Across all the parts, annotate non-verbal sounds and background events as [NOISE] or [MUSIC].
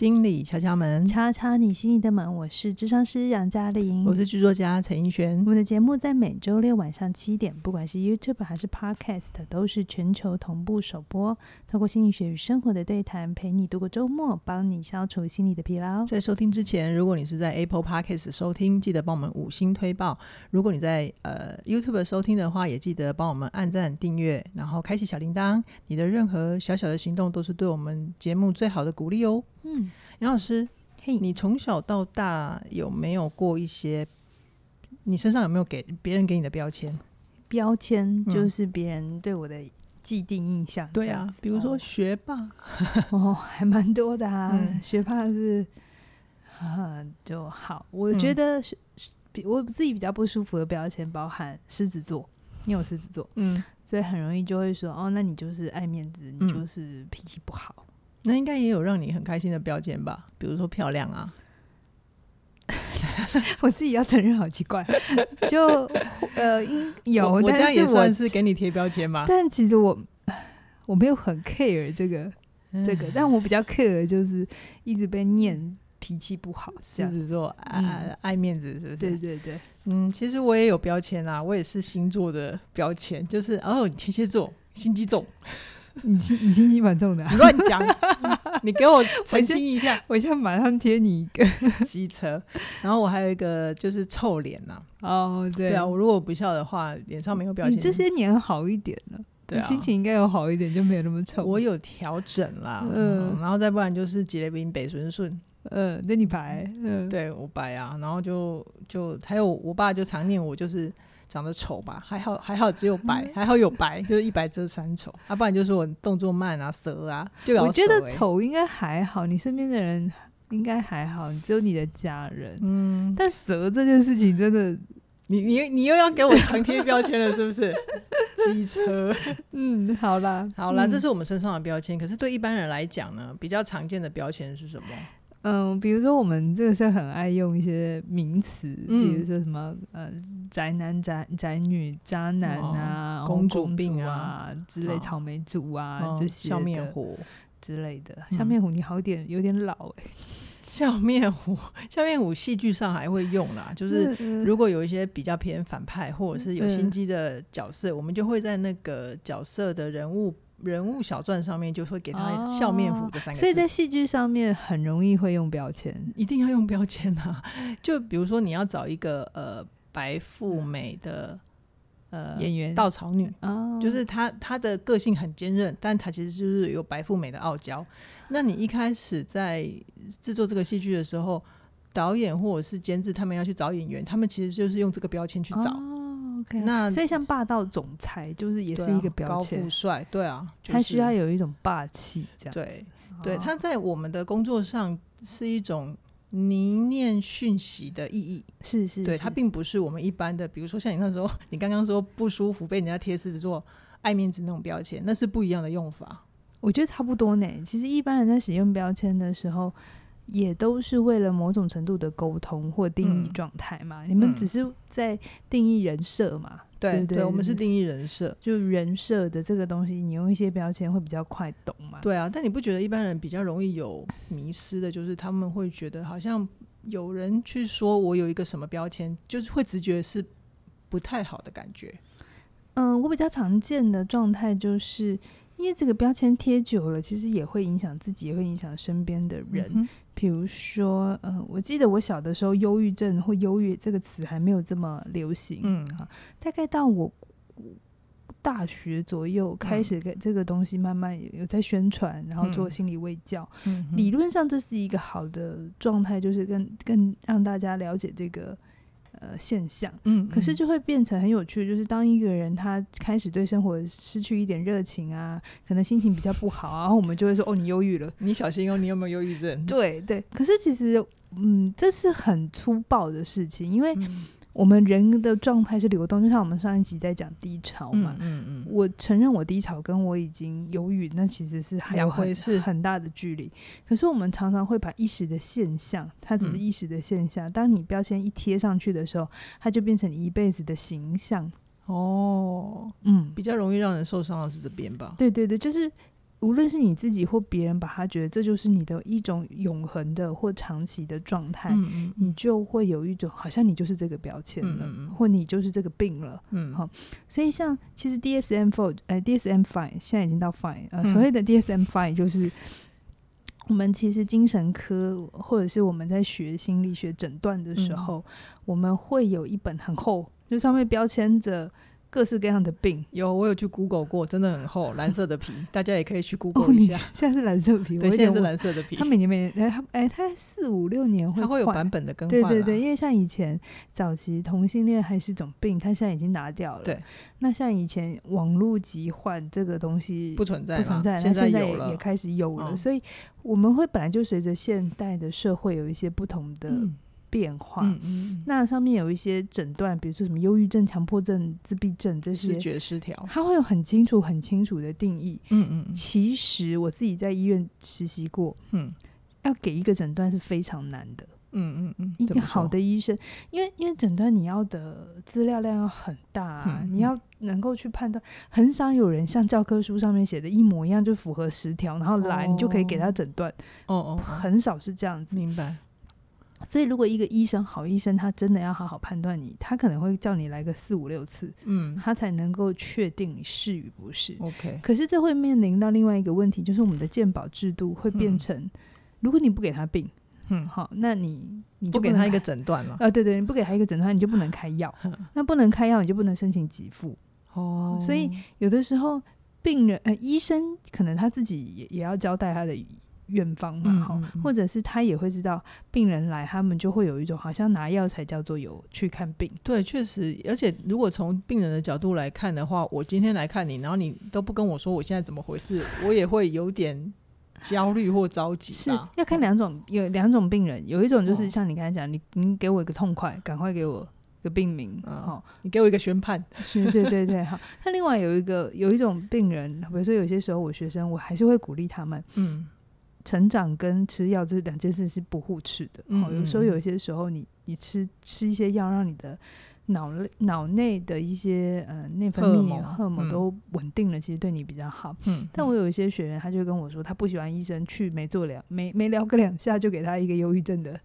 心理敲敲门，敲敲你心里的门。我是智商师杨嘉玲，我是剧作家陈奕璇。我们的节目在每周六晚上七点，不管是 YouTube 还是 Podcast，都是全球同步首播。透过心理学与生活的对谈，陪你度过周末，帮你消除心理的疲劳。在收听之前，如果你是在 Apple Podcast 收听，记得帮我们五星推报；如果你在呃 YouTube 收听的话，也记得帮我们按赞、订阅，然后开启小铃铛。你的任何小小的行动，都是对我们节目最好的鼓励哦。嗯，杨老师，嘿，你从小到大有没有过一些？你身上有没有给别人给你的标签？标签就是别人对我的既定印象。对啊，比如说学霸，哦，还蛮多的啊。嗯、[LAUGHS] 学霸是，啊，就好。我觉得是，我自己比较不舒服的标签包含狮子座，你有狮子座，嗯，所以很容易就会说，哦，那你就是爱面子，你就是脾气不好。那应该也有让你很开心的标签吧？比如说漂亮啊，[LAUGHS] 我自己要承认好奇怪，就呃，有，我，我家也算是给你贴标签吗？但其实我我没有很 care 这个这个，但我比较 care 就是一直被念脾气不好，狮子座爱、嗯、爱面子，是不是？对对对，嗯，其实我也有标签啊，我也是星座的标签，就是哦，天蝎座，心机重。[LAUGHS] 你心你心机蛮重的，啊，你乱讲，[LAUGHS] 你给我澄清一下，我现在马上贴你一个 [LAUGHS] 机车。然后我还有一个就是臭脸呐，哦对，对啊，我如果不笑的话，脸上没有表情。你这些年好一点了，对啊，你心情应该有好一点，就没有那么臭。我有调整啦，嗯，然后再不然就是吉雷宾北顺顺，嗯，那你白，嗯，对我白啊，然后就就还有我爸就常念我就是。长得丑吧，还好还好，只有白，还好有白，[LAUGHS] 就是一白遮三丑。啊，不然就是我动作慢啊，蛇啊，就欸、我觉得丑应该还好，你身边的人应该还好，只有你的家人。嗯，但蛇这件事情真的，你你你又要给我强贴标签了，是不是？[LAUGHS] 机车，嗯，好啦，好啦，嗯、这是我们身上的标签。可是对一般人来讲呢，比较常见的标签是什么？嗯，比如说我们这个是很爱用一些名词，嗯、比如说什么呃宅男宅宅女渣男啊，公主病啊之类，草莓族啊、哦、这些笑面虎之类的。笑面虎你好点有点老哎、欸，[LAUGHS] 笑面虎笑面虎戏剧上还会用啦，就是如果有一些比较偏反派或者是有心机的角色，嗯、我们就会在那个角色的人物。人物小传上面就会给他笑面虎这三个字，哦，所以在戏剧上面很容易会用标签，一定要用标签啊！[LAUGHS] 就比如说你要找一个呃白富美的呃演员稻草女，哦，就是她她的个性很坚韧，但她其实就是有白富美的傲娇。那你一开始在制作这个戏剧的时候，导演或者是监制他们要去找演员，他们其实就是用这个标签去找。哦那所以像霸道总裁就是也是一个标签，高富帅，对啊，他、就是、需要有一种霸气，这样对对。他在我们的工作上是一种凝练讯息的意义，是是，是，对，他并不是我们一般的，比如说像你那时候，你刚刚说不舒服被人家贴狮子座爱面子那种标签，那是不一样的用法。我觉得差不多呢。其实一般人在使用标签的时候。也都是为了某种程度的沟通或定义状态嘛、嗯，你们只是在定义人设嘛、嗯？对对，对，我们是定义人设，就人设的这个东西，你用一些标签会比较快懂嘛？对啊，但你不觉得一般人比较容易有迷失的，就是他们会觉得好像有人去说我有一个什么标签，就是会直觉是不太好的感觉。嗯，我比较常见的状态就是。因为这个标签贴久了，其实也会影响自己，也会影响身边的人。嗯、比如说，呃，我记得我小的时候，忧郁症或忧郁这个词还没有这么流行。嗯，啊、大概到我大学左右开始，给这个东西慢慢有在宣传，嗯、然后做心理卫教。嗯，理论上这是一个好的状态，就是更更让大家了解这个。呃，现象，嗯，可是就会变成很有趣，就是当一个人他开始对生活失去一点热情啊，可能心情比较不好啊，然后我们就会说，哦，你忧郁了，你小心哦，你有没有忧郁症？对对，可是其实，嗯，这是很粗暴的事情，因为。嗯我们人的状态是流动，就像我们上一集在讲低潮嘛。嗯嗯，嗯。我承认我低潮，跟我已经忧郁，那其实是还有很很大的距离。可是我们常常会把一时的现象，它只是一时的现象。嗯、当你标签一贴上去的时候，它就变成你一辈子的形象。哦，嗯，比较容易让人受伤的是这边吧？对对对，就是无论是你自己或别人，把他觉得这就是你的一种永恒的或长期的状态，你就会有一种好像你就是这个标签了，或你就是这个病了，嗯，好，所以像其实 DSM four，呃，DSM five 现在已经到 Five，呃，所谓的 DSM five 就是我们其实精神科或者是我们在学心理学诊断的时候，嗯，我们会有一本很厚，就上面标签着。各式各样的病有，我有去 Google 过，真的很厚，蓝色的皮，[LAUGHS] 大家也可以去 Google 一下。哦、现在是蓝色皮，对，现在是蓝色的皮。它每年每年，它哎，它四五六年会，它会有版本的更换。对对对，因为像以前早期同性恋还是种病，它现在已经拿掉了。对，那像以前网络疾患这个东西不存在，不存在，现在有了，也开始有了。嗯、所以我们会本来就随着现代的社会有一些不同的。嗯变化，嗯嗯，那上面有一些诊断，比如说什么忧郁症、强迫症、自闭症这些，视觉失调，它会有很清楚、很清楚的定义。嗯嗯，其实我自己在医院实习过，嗯，要给一个诊断是非常难的。嗯嗯嗯，一个好的医生，因为因为诊断你要的资料量要很大啊，嗯，你要能够去判断，很少有人像教科书上面写的一模一样就符合十条，然后来你就可以给他诊断。哦哦，很少是这样子。明白。所以，如果一个医生好医生，他真的要好好判断你，他可能会叫你来个四五六次，嗯，他才能够确定你是与不是。OK。可是这会面临到另外一个问题，就是我们的健保制度会变成，嗯、如果你不给他病，嗯，好，那你你就不，不给他一个诊断了，啊，对对，你不给他一个诊断，你就不能开药，[LAUGHS] 那不能开药，你就不能申请给付。哦，所以有的时候病人呃，医生可能他自己也也要交代他的。院方嘛，哈、嗯，或者是他也会知道病人来，他们就会有一种好像拿药才叫做有去看病。对，确实，而且如果从病人的角度来看的话，我今天来看你，然后你都不跟我说我现在怎么回事，我也会有点焦虑或着急。是要看两种，有两种病人，有一种就是像你刚才讲，你你给我一个痛快，赶快给我个病名，好、嗯，你给我一个宣判。是，对对对，好。那另外有一个有一种病人，比如说有些时候我学生，我还是会鼓励他们，嗯。成长跟吃药这两件事是不互斥的。嗯嗯，有时候有些时候你你吃吃一些药，让你的脑内脑内的一些呃内分泌荷尔蒙都稳定了，嗯，其实对你比较好。嗯，但我有一些学员，他就跟我说，他不喜欢医生去没做两没没聊个两下就给他一个忧郁症的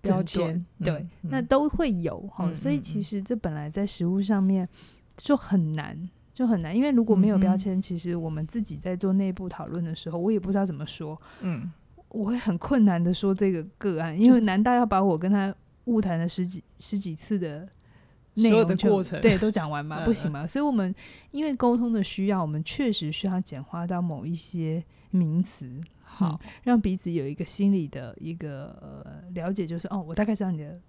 标签。对，那都会有哈，所以其实这本来在食物上面就很难。就很难，因为如果没有标签，嗯，其实我们自己在做内部讨论的时候，我也不知道怎么说。嗯，我会很困难的说这个个案，因为 [LAUGHS] 难道要把我跟他误谈了十几十几次的内容的过程，对，都讲完吗？[LAUGHS] 不行吗？所以我们因为沟通的需要，我们确实需要简化到某一些名词，好，嗯，让彼此有一个心理的一个呃了解，就是哦，我大概知道你的。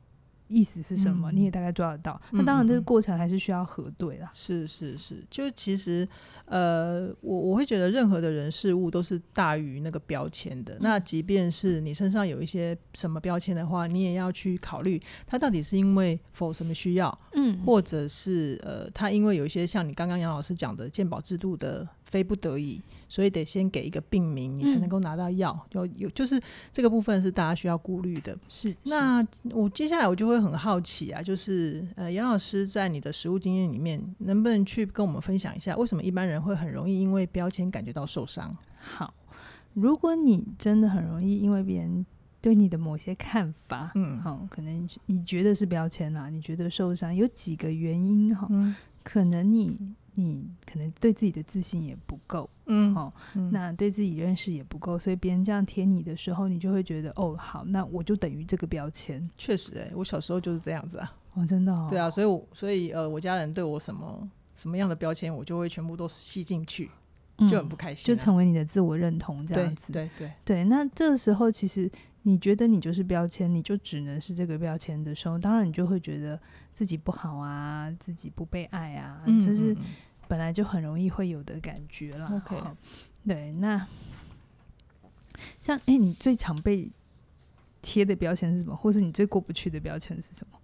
意思是什么？嗯、你也大概抓得到。那当然，这个过程还是需要核对啦。是是是，就其实，呃，我我会觉得任何的人事物都是大于那个标签的。嗯。那即便是你身上有一些什么标签的话，你也要去考虑，它到底是因为否什么需要，嗯，或者是呃，它因为有一些像你刚刚杨老师讲的鉴宝制度的。非不得已，所以得先给一个病名，你才能够拿到药。就、嗯、有就是这个部分是大家需要顾虑的。是，那我接下来我就会很好奇啊，就是呃，杨老师在你的实务经验里面，能不能去跟我们分享一下，为什么一般人会很容易因为标签感觉到受伤？好，如果你真的很容易因为别人对你的某些看法，嗯，好，可能你觉得是标签啊，你觉得受伤，有几个原因哈、嗯，可能你。你可能对自己的自信也不够，嗯，哦，嗯，那对自己认识也不够，所以别人这样贴你的时候，你就会觉得，哦，好，那我就等于这个标签。确实，欸，哎，我小时候就是这样子啊，哦，真的，哦，对啊，所以我，所以，呃，我家人对我什么什么样的标签，我就会全部都吸进去，就很不开心，啊嗯，就成为你的自我认同这样子，对对对，对，那这个时候其实。你觉得你就是标签，你就只能是这个标签的时候，当然你就会觉得自己不好啊，自己不被爱啊，嗯就是本来就很容易会有的感觉了。OK，对，那像哎、欸，你最常被贴的标签是什么？或是你最过不去的标签是什么？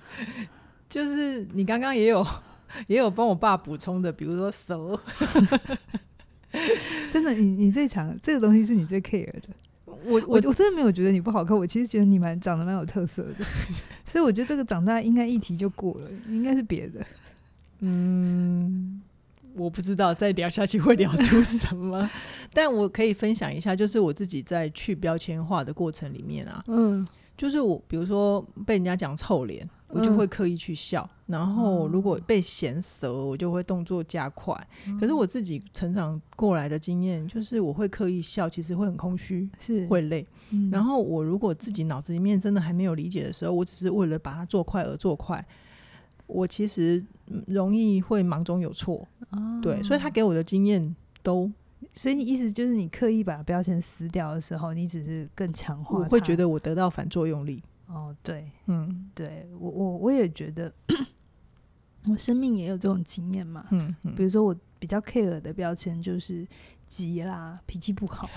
[LAUGHS] 就是你刚刚也有也有帮我爸补充的，比如说熟，[LAUGHS] 真的，你你最常这个东西是你最 care 的。我我我真的没有觉得你不好看，我其实觉得你蛮长得蛮有特色的，[LAUGHS] 所以我觉得这个长大应该议题就过了，应该是别的。嗯，我不知道再聊下去会聊出什么，[LAUGHS] 但我可以分享一下，就是我自己在去标签化的过程里面啊，嗯，就是我比如说被人家讲臭脸，我就会刻意去笑，嗯、然后如果被嫌舌，我就会动作加快。嗯、可是我自己成长过来的经验，就是我会刻意笑，其实会很空虚，是。会累。嗯、然后我如果自己脑子里面真的还没有理解的时候，我只是为了把它做快而做快。我其实容易会忙中有错，哦、对，所以他给我的经验都，所以你意思就是你刻意把标签撕掉的时候，你只是更强化，我会觉得我得到反作用力。哦，对，嗯，对我我我也觉得，我生命也有这种经验嘛，嗯，嗯，比如说我比较 care 的标签就是急啦，脾气不好，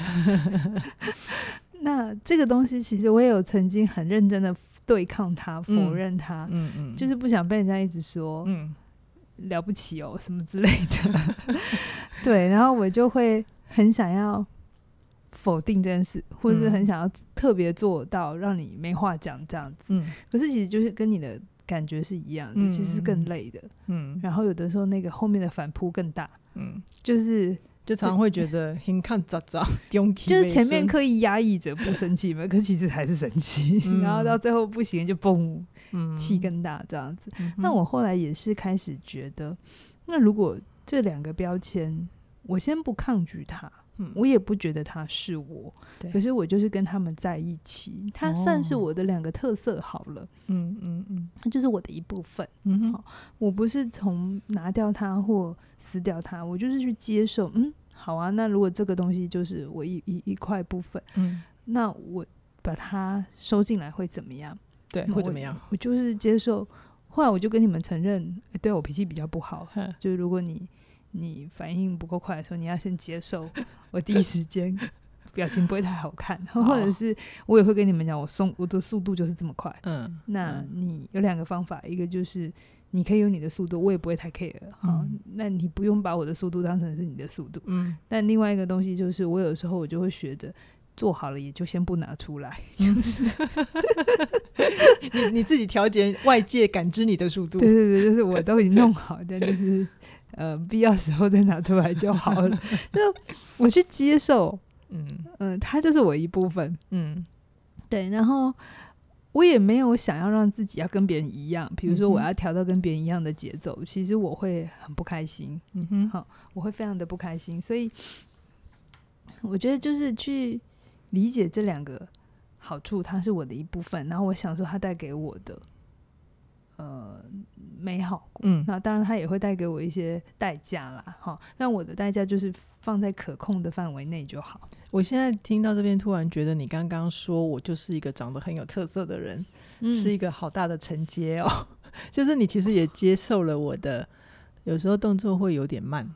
[LAUGHS] 那这个东西其实我也有曾经很认真的。对抗他，否认他，嗯嗯，就是不想被人家一直说，嗯，了不起哦，什么之类的，对，然后我就会很想要否定这件事，或者是很想要特别做到让你没话讲这样子，嗯，可是其实就是跟你的感觉是一样的，其实是更累的，嗯，然后有的时候那个后面的反扑更大，嗯，就是。就常常会觉得很看咋咋，就是前面刻意压抑着不生气嘛，[LAUGHS] 可是其实还是生气，嗯、然后到最后不行就嘣，气更大这样子。嗯、那我后来也是开始觉得，那如果这两个标签，我先不抗拒它。嗯、我也不觉得他是我，对可是我就是跟他们在一起，他算是我的两个特色好了。嗯嗯嗯，他就是我的一部分。嗯哼，好，我不是从拿掉它或撕掉它，我就是去接受。嗯，好啊，那如果这个东西就是我一一一块部分，嗯，那我把它收进来会怎么样？对，会怎么样？我就是接受。后来我就跟你们承认，欸、对我脾气比较不好，就是如果你。你反应不够快的时候，你要先接受 [LAUGHS] 我第一时间表情不会太好看，或者是我也会跟你们讲，我送我的速度就是这么快。嗯，那你有两个方法，一个就是你可以有你的速度，我也不会太 care。好，那你不用把我的速度当成是你的速度。嗯，但另外一个东西就是，我有时候我就会学着做好了，也就先不拿出来，就是 [LAUGHS] 你你自己调节外界感知你的速度。对对对，就是我都已经弄好，但就是。呃，必要时候再拿出来就好了。就我去接受，嗯嗯，它就是我一部分，嗯，对。然后我也没有想要让自己要跟别人一样，比如说我要调到跟别人一样的节奏，嗯、其实我会很不开心，嗯哼，好，我会非常的不开心。所以我觉得就是去理解这两个好处，它是我的一部分，然后我享受它带给我的。呃，美好，嗯，那当然，它也会带给我一些代价啦，哈。但我的代价就是放在可控的范围内就好。我现在听到这边，突然觉得你刚刚说我就是一个长得很有特色的人，嗯、是一个好大的承接哦。[LAUGHS] 就是你其实也接受了我的，有时候动作会有点慢，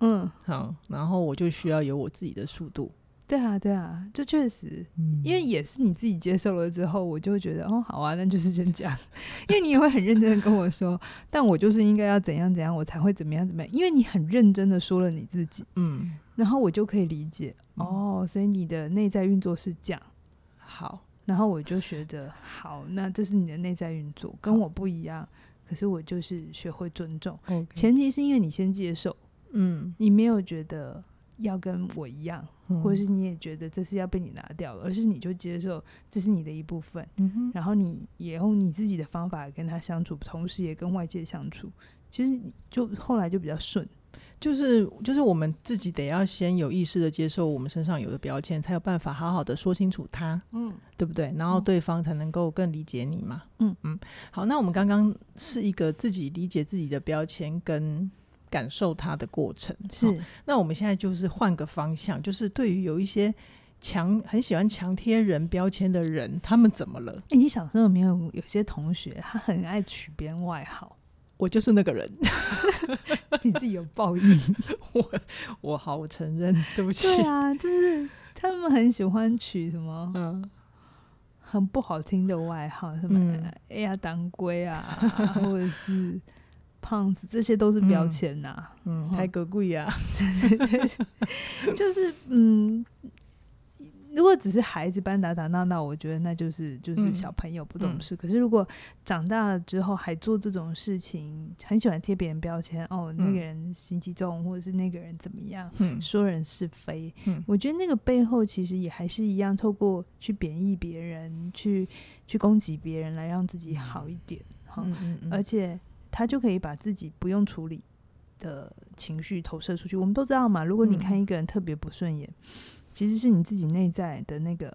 嗯，好，然后我就需要有我自己的速度。对啊，对啊，这确实，嗯、因为也是你自己接受了之后，我就会觉得哦，好啊，那就是这样。[LAUGHS] 因为你也会很认真的跟我说，但我就是应该要怎样怎样，我才会怎么样怎么样。因为你很认真的说了你自己，嗯，然后我就可以理解、嗯、哦，所以你的内在运作是这样。好，然后我就学着好，那这是你的内在运作，跟我不一样。可是我就是学会尊重前提是因为你先接受，嗯，你没有觉得。要跟我一样，或者是你也觉得这是要被你拿掉了，而是你就接受这是你的一部分，嗯、然后你也用你自己的方法跟他相处，同时也跟外界相处，其实就后来就比较顺。就是就是我们自己得要先有意识的接受我们身上有的标签，才有办法好好的说清楚它，嗯，对不对？然后对方才能够更理解你嘛，嗯嗯。好，那我们刚刚是一个自己理解自己的标签跟。感受它的过程是、哦，那我们现在就是换个方向，就是对于有一些强很喜欢强贴人标签的人，他们怎么了？哎、欸，你小时候有没有有些同学他很爱取别人外号？我就是那个人，[LAUGHS] 你自己有报应，[LAUGHS] 我我好，我承认，对不起。对啊，就是他们很喜欢取什么嗯很不好听的外号，什么哎呀当归啊，[LAUGHS] 或者是。胖子，这些都是标签呐、啊，嗯，太可贵呀，[LAUGHS] 就是嗯，如果只是孩子般打打闹闹，我觉得那就是就是小朋友不懂事。嗯、可是如果长大了之后还做这种事情，很喜欢贴别人标签，哦，那个人心机重，或者是那个人怎么样，嗯、说人是非，嗯、我觉得那个背后其实也还是一样，透过去贬义别人，去去攻击别人，来让自己好一点。哈、嗯嗯嗯，而且他就可以把自己不用处理的情绪投射出去。我们都知道嘛，如果你看一个人特别不顺眼。其实是你自己内在的那个，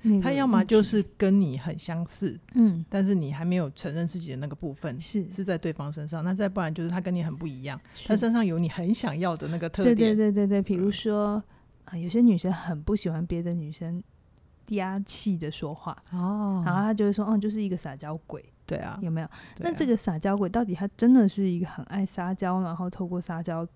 那个、他要么就是跟你很相似，嗯，但是你还没有承认自己的那个部分是。是在对方身上，那再不然就是他跟你很不一样，他身上有你很想要的那个特点，对对对对对，比如说啊、有些女生很不喜欢别的女生嗲气的说话哦，然后她就会说，哦，就是一个撒娇鬼，对啊，有没有？那、啊、这个撒娇鬼到底他真的是一个很爱撒娇，然后透过撒娇。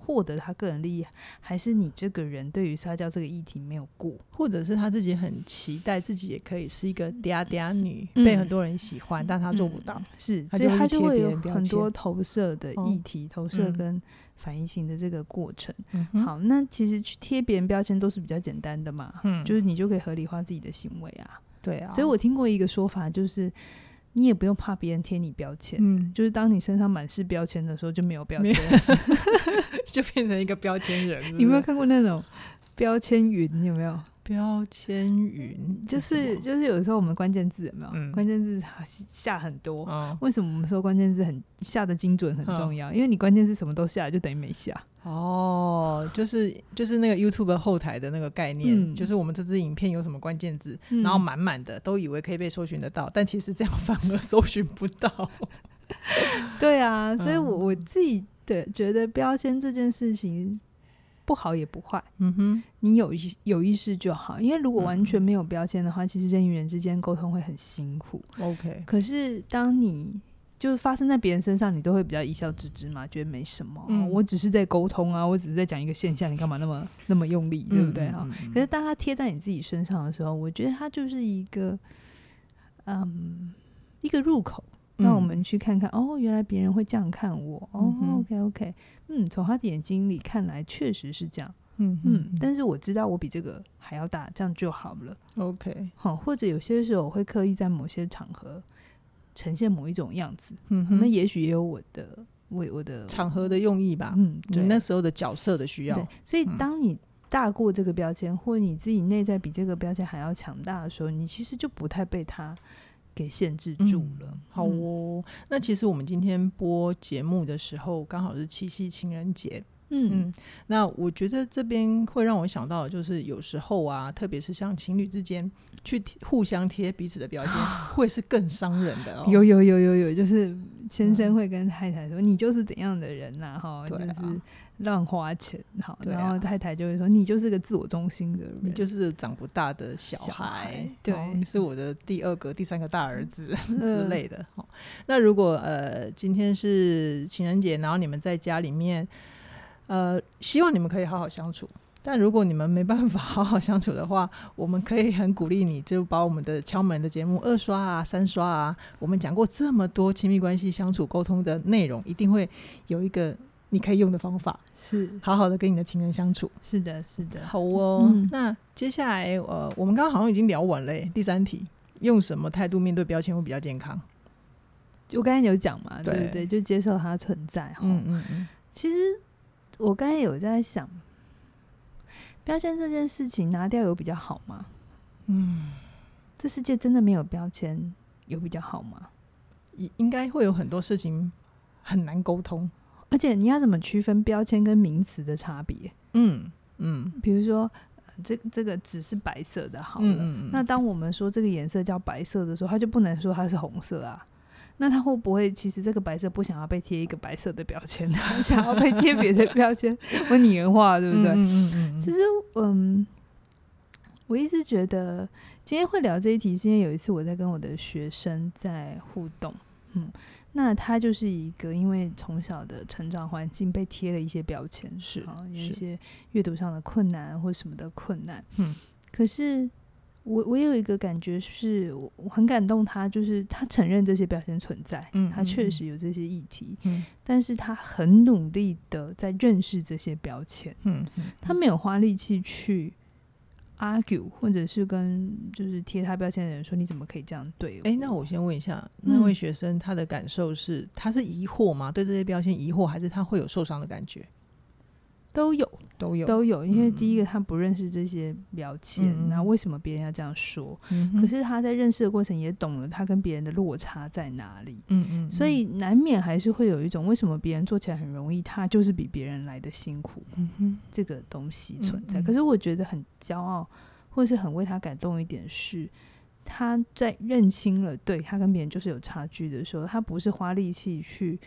获得他个人利益，还是你这个人对于撒娇这个议题没有过，或者是他自己很期待自己也可以是一个嗲嗲女，嗯、被很多人喜欢，但他做不到，嗯、是，所以他就会有很多投射的议题，哦、投射跟反应性的这个过程。嗯、好，那其实去贴别人标签都是比较简单的嘛，嗯，就是你就可以合理化自己的行为啊，对啊，所以我听过一个说法，就是。你也不用怕别人贴你标签，嗯，就是当你身上满是标签的时候，就没有标签，[LAUGHS] 就变成一个标签人是是？你有没有看过那种标签云？有没有？标签云就是就是有时候我们关键字有没有？嗯、关键字下很多，嗯、为什么我们说关键字很下的精准很重要？嗯、因为你关键字什么都下，就等于没下。哦，就是就是那个 YouTube 后台的那个概念，嗯、就是我们这支影片有什么关键字，嗯、然后满满的都以为可以被搜寻得到，但其实这样 [LAUGHS] 反而搜寻不到。对啊，所以我我自己对觉得标签这件事情。不好也不坏，嗯哼，你有意有意识就好。因为如果完全没有标签的话，嗯、其实人与人之间沟通会很辛苦。OK，可是当你就是发生在别人身上，你都会比较一笑置之嘛，觉得没什么。嗯、我只是在沟通啊，我只是在讲一个现象，你干嘛那么那么用力，对不对哈？嗯嗯嗯、可是当他贴在你自己身上的时候，我觉得它就是一个，嗯，一个入口。那我们去看看，哦，原来别人会这样看我，哦、嗯、，OK OK，嗯，从他的眼睛里看来确实是这样，嗯嗯，但是我知道我比这个还要大，这样就好了，OK，好，或者有些时候我会刻意在某些场合呈现某一种样子，嗯哼，那也许也有我的我我的场合的用意吧，嗯，你，那时候的角色的需要，对，所以当你大过这个标签，嗯、或你自己内在比这个标签还要强大的时候，你其实就不太被他。给限制住了。嗯、好哦，那其实我们今天播节目的时候，刚好是七夕情人节。嗯嗯，那我觉得这边会让我想到，就是有时候啊，特别是像情侣之间去互相贴彼此的标签，[GASPS] 会是更伤人的、哦。[LAUGHS] 有有有有有，就是先生会跟太太说：“嗯、你就是怎样的人呐、啊？”哈，就是。乱花钱，好，啊、然后太太就会说：“你就是个自我中心的人，你就是长不大的小孩，小孩对，你是我的第二个、第三个大儿子、嗯、之类的。”好，那如果呃今天是情人节，然后你们在家里面，呃，希望你们可以好好相处。但如果你们没办法好好相处的话，我们可以很鼓励你，就把我们的敲门的节目二刷啊、三刷啊，我们讲过这么多亲密关系相处沟通的内容，一定会有一个。你可以用的方法是好好的跟你的情人相处。是的，是的，好哦。嗯、那接下来，呃，我们刚刚好像已经聊完了。第三题，用什么态度面对标签会比较健康？我刚才有讲嘛，对，对不对？就接受它存在。嗯嗯嗯。其实我刚才有在想，标签这件事情拿掉有比较好吗？嗯，这世界真的没有标签有比较好吗？应应该会有很多事情很难沟通。而且你要怎么区分标签跟名词的差别？嗯嗯，比如说这这个纸是白色的，好了，那当我们说这个颜色叫白色的时候，它就不能说它是红色啊。那它会不会其实这个白色不想要被贴一个白色的标签，它 [LAUGHS] 想要被贴别的标签？我拟人化，对不对？嗯嗯嗯。其实，嗯，我一直觉得今天会聊这一题，是因为有一次我在跟我的学生在互动，嗯。那他就是一个，因为从小的成长环境被贴了一些标签，是啊，有一些阅读上的困难或什么的困难。嗯，可是我我有一个感觉是，我很感动他，就是他承认这些标签存在，嗯，他确实有这些议题，嗯，但是他很努力的在认识这些标签，嗯，他没有花力气去 argue，或者是跟就是贴他标签的人说，你怎么可以这样对我？哎，那我先问一下，那位学生他的感受是，嗯、他是疑惑吗？对这些标签疑惑，还是他会有受伤的感觉？都有，都有，都有。因为第一个，他不认识这些标签，那、嗯、为什么别人要这样说？嗯、可是他在认识的过程也懂了他跟别人的落差在哪里。嗯嗯。所以难免还是会有一种为什么别人做起来很容易，他就是比别人来的辛苦。嗯哼。这个东西存在。可是我觉得很骄傲，或是很为他感动一点是，他在认清了对他跟别人就是有差距的时候，他不是花力气去。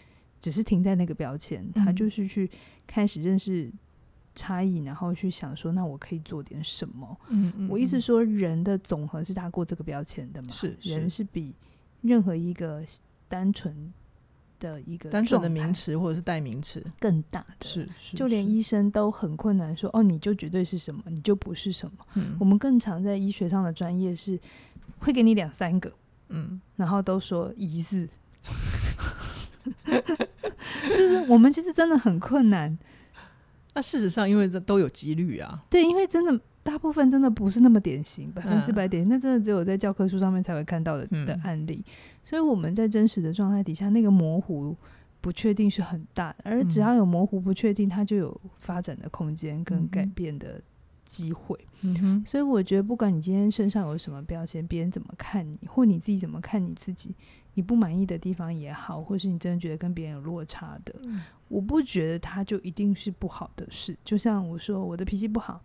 只是停在那个标签，他就是去开始认识差异，然后去想说，那我可以做点什么？嗯嗯。我意思说，人的总和是大过这个标签的嘛？是，人是比任何一个单纯的一个单纯的名词或者是代名词更大的。是，就连医生都很困难说，哦，你就绝对是什么，你就不是什么。嗯。我们更常在医学上的专业是会给你两三个，嗯，然后都说疑似。[LAUGHS] [LAUGHS] 就是我们其实真的很困难。那事实上，因为这都有几率啊。对，因为真的大部分真的不是那么典型，百分之百典型，那真的只有在教科书上面才会看到的的案例。所以我们在真实的状态底下，那个模糊不确定是很大，而只要有模糊不确定，它就有发展的空间跟改变的机会。嗯哼。所以我觉得，不管你今天身上有什么标签，别人怎么看你，或你自己怎么看你自己。你不满意的地方也好，或是你真的觉得跟别人有落差的，嗯，我不觉得它就一定是不好的事。就像我说，我的脾气不好。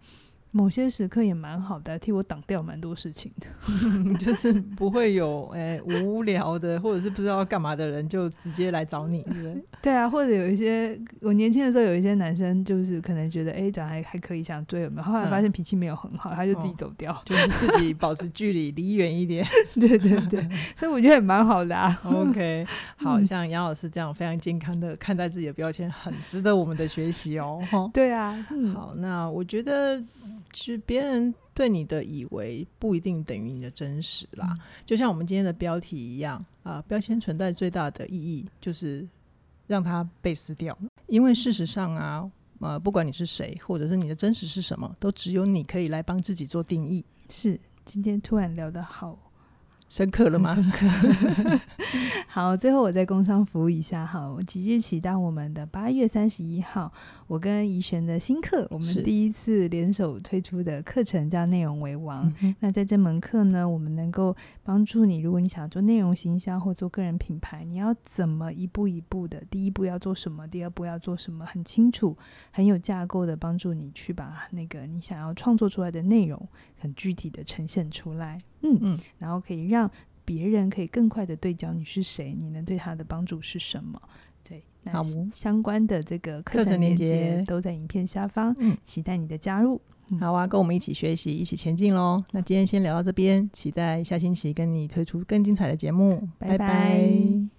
某些时刻也蛮好的，替我挡掉蛮多事情的，[LAUGHS] 就是不会有诶、欸、无聊的或者是不知道要干嘛的人就直接来找你，对不对？[LAUGHS] 对啊，或者有一些我年轻的时候有一些男生就是可能觉得哎、欸、长得还还可以想追有没有，后来发现脾气没有很好，嗯、他就自己走掉，哦、[LAUGHS] 就是自己保持距离离远一点，对对对，所以我觉得也蛮好的啊。OK，好像杨老师这样非常健康的看待自己的标签，很值得我们的学习哦。对啊，嗯、好，那我觉得。其实别人对你的以为不一定等于你的真实啦，嗯、就像我们今天的标题一样啊，标签存在最大的意义就是让它被撕掉，因为事实上啊，呃，不管你是谁，或者是你的真实是什么，都只有你可以来帮自己做定义。是，今天突然聊得好。深刻了吗？深刻。[LAUGHS] 好，最后我再工商服务一下哈，即日起到我们的八月三十一号，我跟怡璇的新课，我们第一次联手推出的课程叫“内容为王”。那在这门课呢，我们能够帮助你，如果你想做内容行销或做个人品牌，你要怎么一步一步的，第一步要做什么，第二步要做什么，很清楚、很有架构的帮助你去把那个你想要创作出来的内容很具体的呈现出来。嗯嗯，然后可以让别人可以更快的对焦你是谁，你能对他的帮助是什么？对，那相关的这个课程链接都在影片下方，嗯，期待你的加入。好啊，跟我们一起学习，一起前进喽。那今天先聊到这边，期待下星期跟你推出更精彩的节目。拜拜。拜拜。